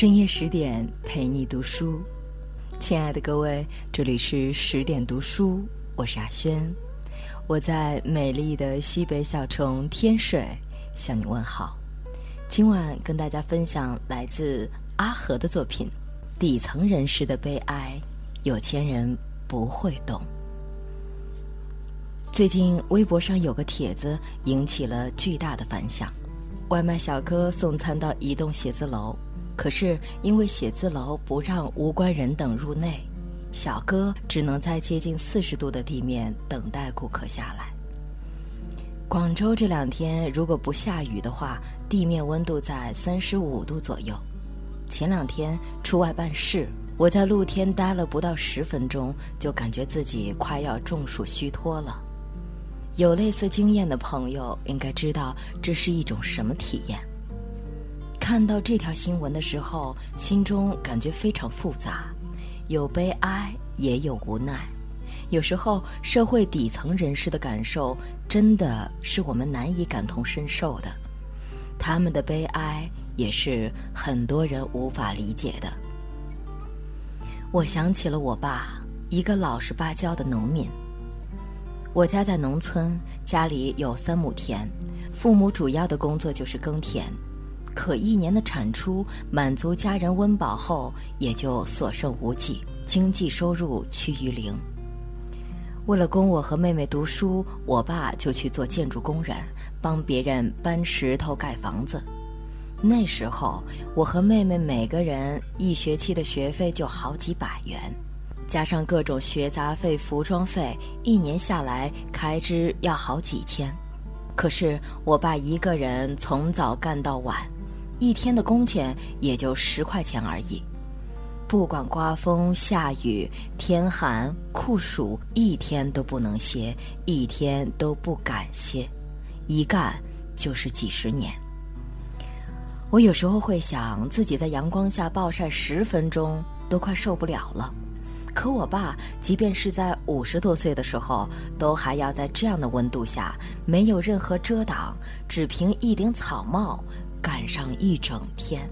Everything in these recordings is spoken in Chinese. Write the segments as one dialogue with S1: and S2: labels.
S1: 深夜十点陪你读书，亲爱的各位，这里是十点读书，我是阿轩，我在美丽的西北小城天水向你问好。今晚跟大家分享来自阿和的作品《底层人士的悲哀》，有钱人不会懂。最近微博上有个帖子引起了巨大的反响，外卖小哥送餐到一栋写字楼。可是因为写字楼不让无关人等入内，小哥只能在接近四十度的地面等待顾客下来。广州这两天如果不下雨的话，地面温度在三十五度左右。前两天出外办事，我在露天待了不到十分钟，就感觉自己快要中暑虚脱了。有类似经验的朋友应该知道这是一种什么体验。看到这条新闻的时候，心中感觉非常复杂，有悲哀，也有无奈。有时候，社会底层人士的感受真的是我们难以感同身受的，他们的悲哀也是很多人无法理解的。我想起了我爸，一个老实巴交的农民。我家在农村，家里有三亩田，父母主要的工作就是耕田。可一年的产出满足家人温饱后，也就所剩无几，经济收入趋于零。为了供我和妹妹读书，我爸就去做建筑工人，帮别人搬石头盖房子。那时候，我和妹妹每个人一学期的学费就好几百元，加上各种学杂费、服装费，一年下来开支要好几千。可是我爸一个人从早干到晚。一天的工钱也就十块钱而已，不管刮风下雨、天寒酷暑，一天都不能歇，一天都不敢歇，一干就是几十年。我有时候会想，自己在阳光下暴晒十分钟都快受不了了，可我爸即便是在五十多岁的时候，都还要在这样的温度下，没有任何遮挡，只凭一顶草帽。晚上一整天，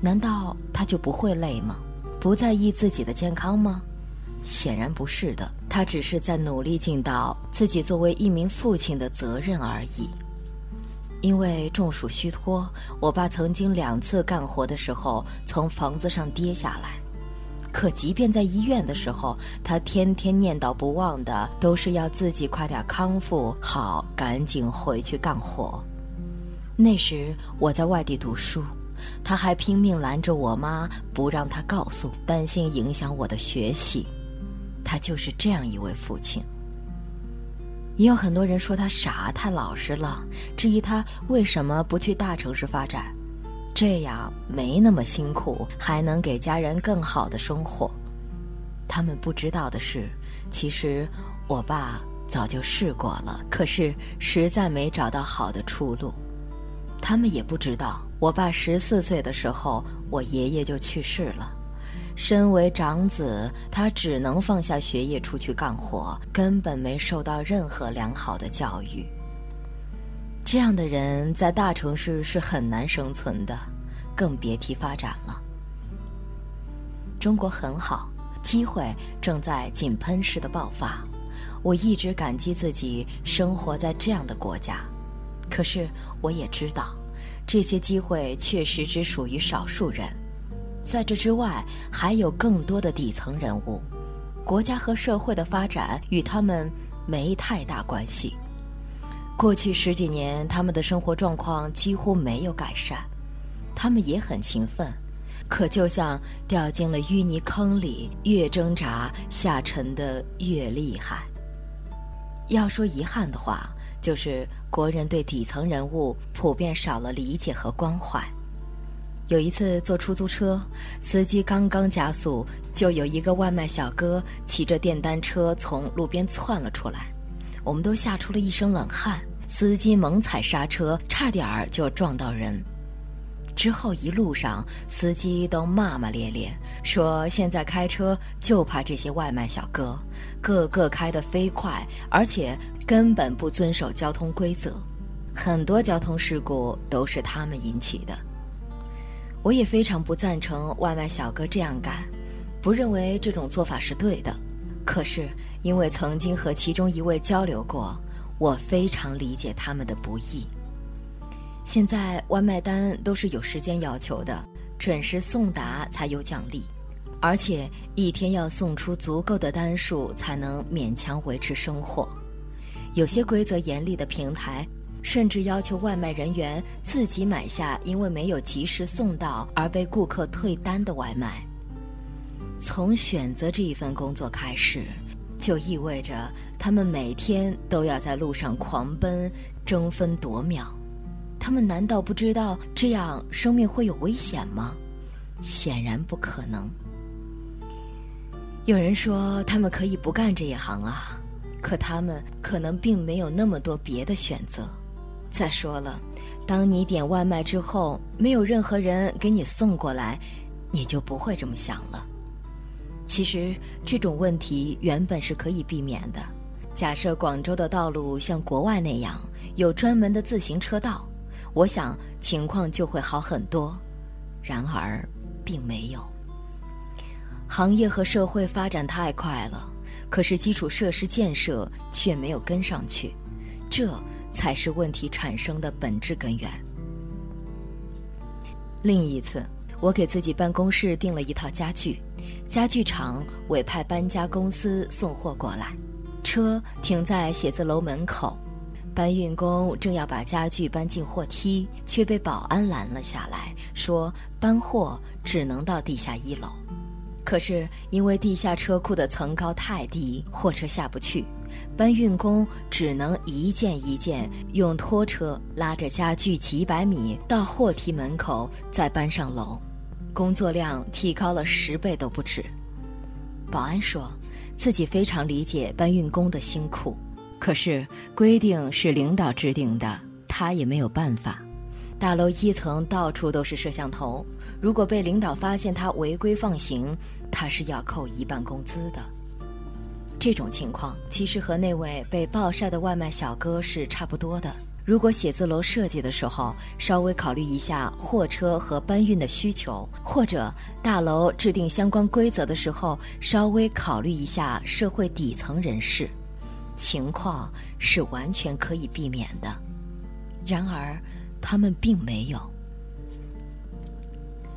S1: 难道他就不会累吗？不在意自己的健康吗？显然不是的，他只是在努力尽到自己作为一名父亲的责任而已。因为中暑虚脱，我爸曾经两次干活的时候从房子上跌下来。可即便在医院的时候，他天天念叨不忘的都是要自己快点康复好，赶紧回去干活。那时我在外地读书，他还拼命拦着我妈不让他告诉，担心影响我的学习。他就是这样一位父亲。也有很多人说他傻，太老实了，质疑他为什么不去大城市发展，这样没那么辛苦，还能给家人更好的生活。他们不知道的是，其实我爸早就试过了，可是实在没找到好的出路。他们也不知道，我爸十四岁的时候，我爷爷就去世了。身为长子，他只能放下学业出去干活，根本没受到任何良好的教育。这样的人在大城市是很难生存的，更别提发展了。中国很好，机会正在井喷式的爆发，我一直感激自己生活在这样的国家。可是我也知道，这些机会确实只属于少数人，在这之外还有更多的底层人物，国家和社会的发展与他们没太大关系。过去十几年，他们的生活状况几乎没有改善，他们也很勤奋，可就像掉进了淤泥坑里，越挣扎下沉的越厉害。要说遗憾的话。就是国人对底层人物普遍少了理解和关怀。有一次坐出租车，司机刚刚加速，就有一个外卖小哥骑着电单车从路边窜了出来，我们都吓出了一身冷汗。司机猛踩刹车，差点儿就撞到人。之后一路上，司机都骂骂咧咧，说现在开车就怕这些外卖小哥，个个开得飞快，而且根本不遵守交通规则，很多交通事故都是他们引起的。我也非常不赞成外卖小哥这样干，不认为这种做法是对的。可是因为曾经和其中一位交流过，我非常理解他们的不易。现在外卖单都是有时间要求的，准时送达才有奖励，而且一天要送出足够的单数才能勉强维持生活。有些规则严厉的平台。甚至要求外卖人员自己买下因为没有及时送到而被顾客退单的外卖。从选择这一份工作开始，就意味着他们每天都要在路上狂奔、争分夺秒。他们难道不知道这样生命会有危险吗？显然不可能。有人说他们可以不干这一行啊，可他们可能并没有那么多别的选择。再说了，当你点外卖之后，没有任何人给你送过来，你就不会这么想了。其实这种问题原本是可以避免的。假设广州的道路像国外那样有专门的自行车道，我想情况就会好很多。然而，并没有。行业和社会发展太快了，可是基础设施建设却没有跟上去，这。才是问题产生的本质根源。另一次，我给自己办公室订了一套家具，家具厂委派搬家公司送货过来，车停在写字楼门口，搬运工正要把家具搬进货梯，却被保安拦了下来，说搬货只能到地下一楼。可是因为地下车库的层高太低，货车下不去。搬运工只能一件一件用拖车拉着家具几百米到货梯门口，再搬上楼，工作量提高了十倍都不止。保安说，自己非常理解搬运工的辛苦，可是规定是领导制定的，他也没有办法。大楼一层到处都是摄像头，如果被领导发现他违规放行，他是要扣一半工资的。这种情况其实和那位被暴晒的外卖小哥是差不多的。如果写字楼设计的时候稍微考虑一下货车和搬运的需求，或者大楼制定相关规则的时候稍微考虑一下社会底层人士，情况是完全可以避免的。然而，他们并没有。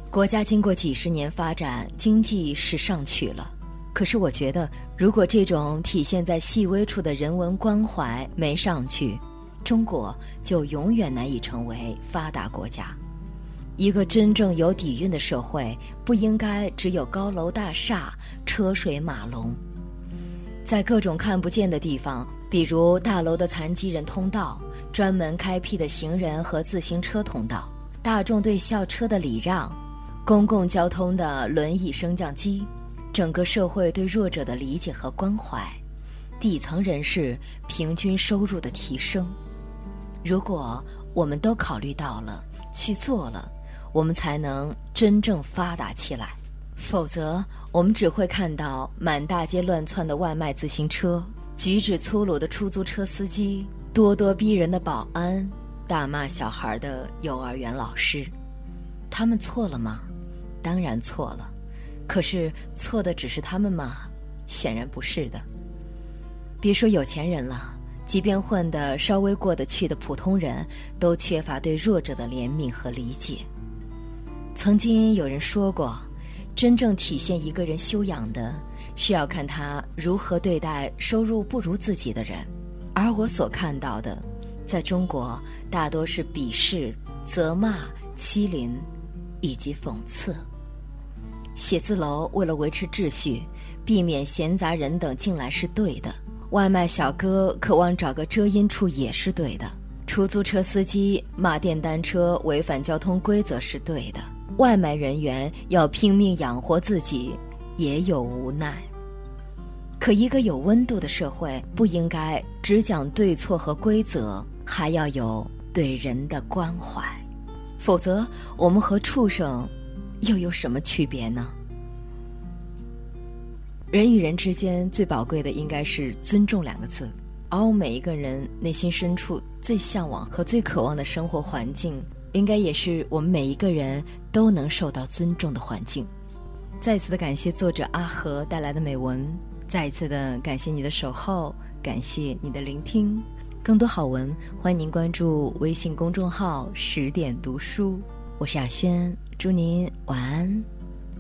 S1: 国家经过几十年发展，经济是上去了，可是我觉得。如果这种体现在细微处的人文关怀没上去，中国就永远难以成为发达国家。一个真正有底蕴的社会，不应该只有高楼大厦、车水马龙。在各种看不见的地方，比如大楼的残疾人通道、专门开辟的行人和自行车通道、大众对校车的礼让、公共交通的轮椅升降机。整个社会对弱者的理解和关怀，底层人士平均收入的提升，如果我们都考虑到了去做了，我们才能真正发达起来。否则，我们只会看到满大街乱窜的外卖自行车、举止粗鲁的出租车司机、咄咄逼人的保安、大骂小孩的幼儿园老师。他们错了吗？当然错了。可是错的只是他们吗？显然不是的。别说有钱人了，即便混得稍微过得去的普通人都缺乏对弱者的怜悯和理解。曾经有人说过，真正体现一个人修养的，是要看他如何对待收入不如自己的人。而我所看到的，在中国大多是鄙视、责骂、欺凌，以及讽刺。写字楼为了维持秩序，避免闲杂人等进来是对的；外卖小哥渴望找个遮阴处也是对的；出租车司机骂电单车违反交通规则是对的；外卖人员要拼命养活自己也有无奈。可一个有温度的社会不应该只讲对错和规则，还要有对人的关怀，否则我们和畜生。又有什么区别呢？人与人之间最宝贵的应该是尊重两个字，而我每一个人内心深处最向往和最渴望的生活环境，应该也是我们每一个人都能受到尊重的环境。再次的感谢作者阿和带来的美文，再一次的感谢你的守候，感谢你的聆听。更多好文，欢迎您关注微信公众号“十点读书”。我是雅轩，祝您晚安，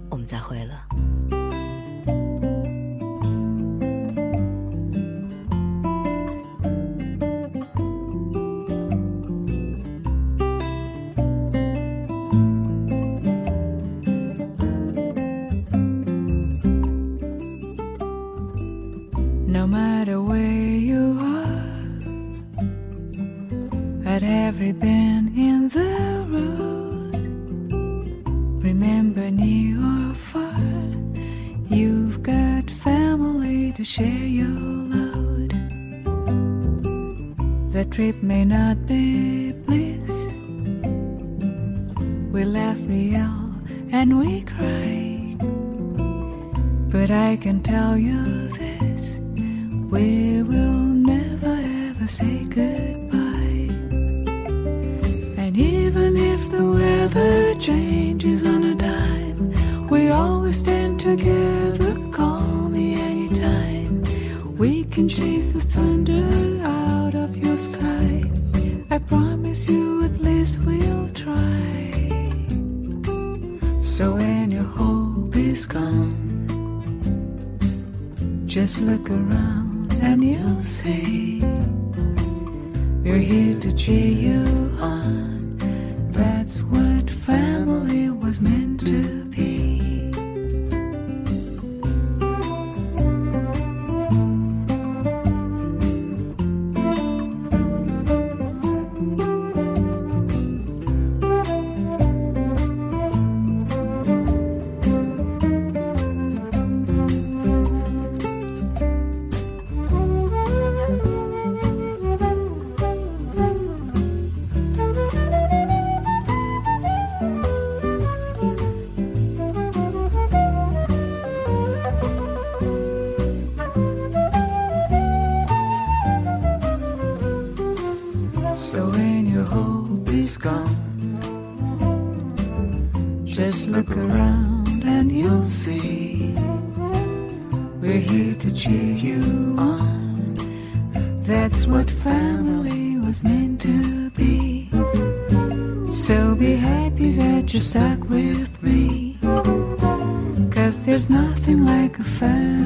S1: 我们再会了。
S2: No matter where you are, at every bend in the road, remember near or far, you've got family to share your load. The trip may not be bliss. We laugh, we yell, and we cry. But I can tell you this we will never ever say goodbye. And even if the weather changes on a dime, we always stand together. Call me anytime. We can chase the thunder out of your sky. I promise you at least we'll try. So when your hope is gone, just look around and you'll see we're here to cheer you on. That's what family was meant to was meant to be. So be happy that you're stuck with me. Cause there's nothing like a family.